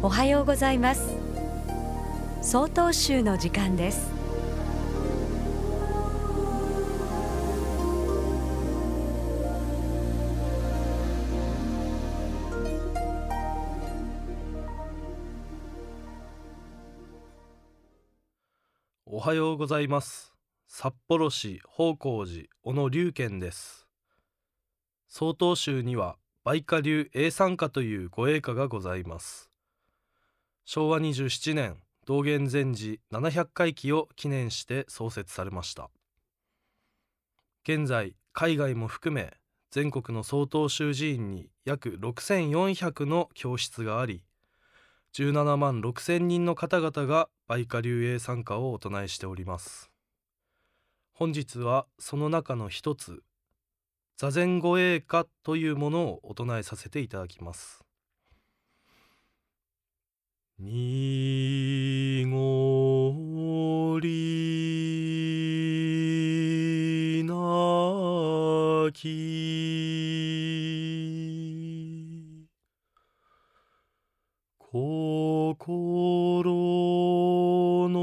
おはようございます。総統集の時間です。おはようございます。札幌市宝光寺小野龍賢です。曹洞宗には梅花流永山花という御栄華がございます。昭和27年道元禅師700回忌を記念して創設されました。現在海外も含め全国の曹洞宗寺院に約6400の教室があり17万6千人の方々が梅花流英参加をお唱えしております。本日はその中の一つ座禅護衛歌というものをお唱えさせていただきます。にごりなき。心の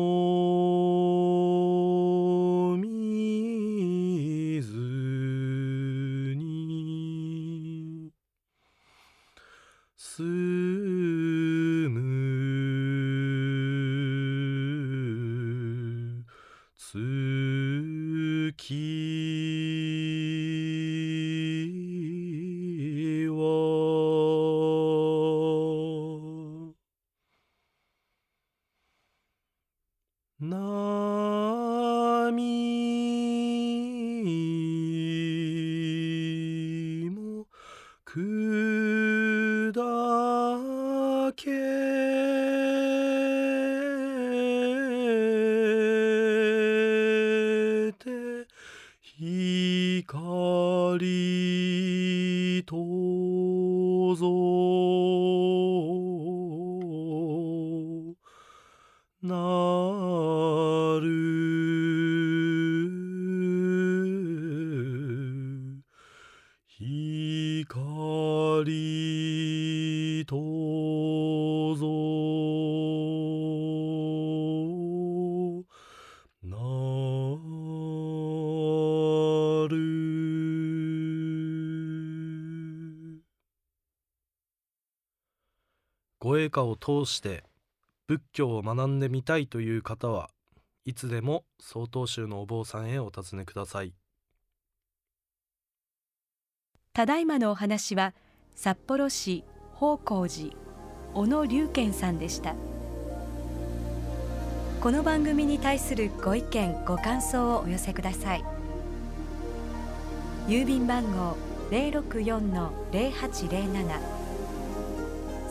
水に月は波も砕とぞ。な御栄華を通して仏教を学んでみたいという方はいつでも曹洞宗のお坊さんへお尋ねください。ただいまのお話は札幌市宝光寺小野龍賢さんでした。この番組に対するご意見ご感想をお寄せください。郵便番号064-0807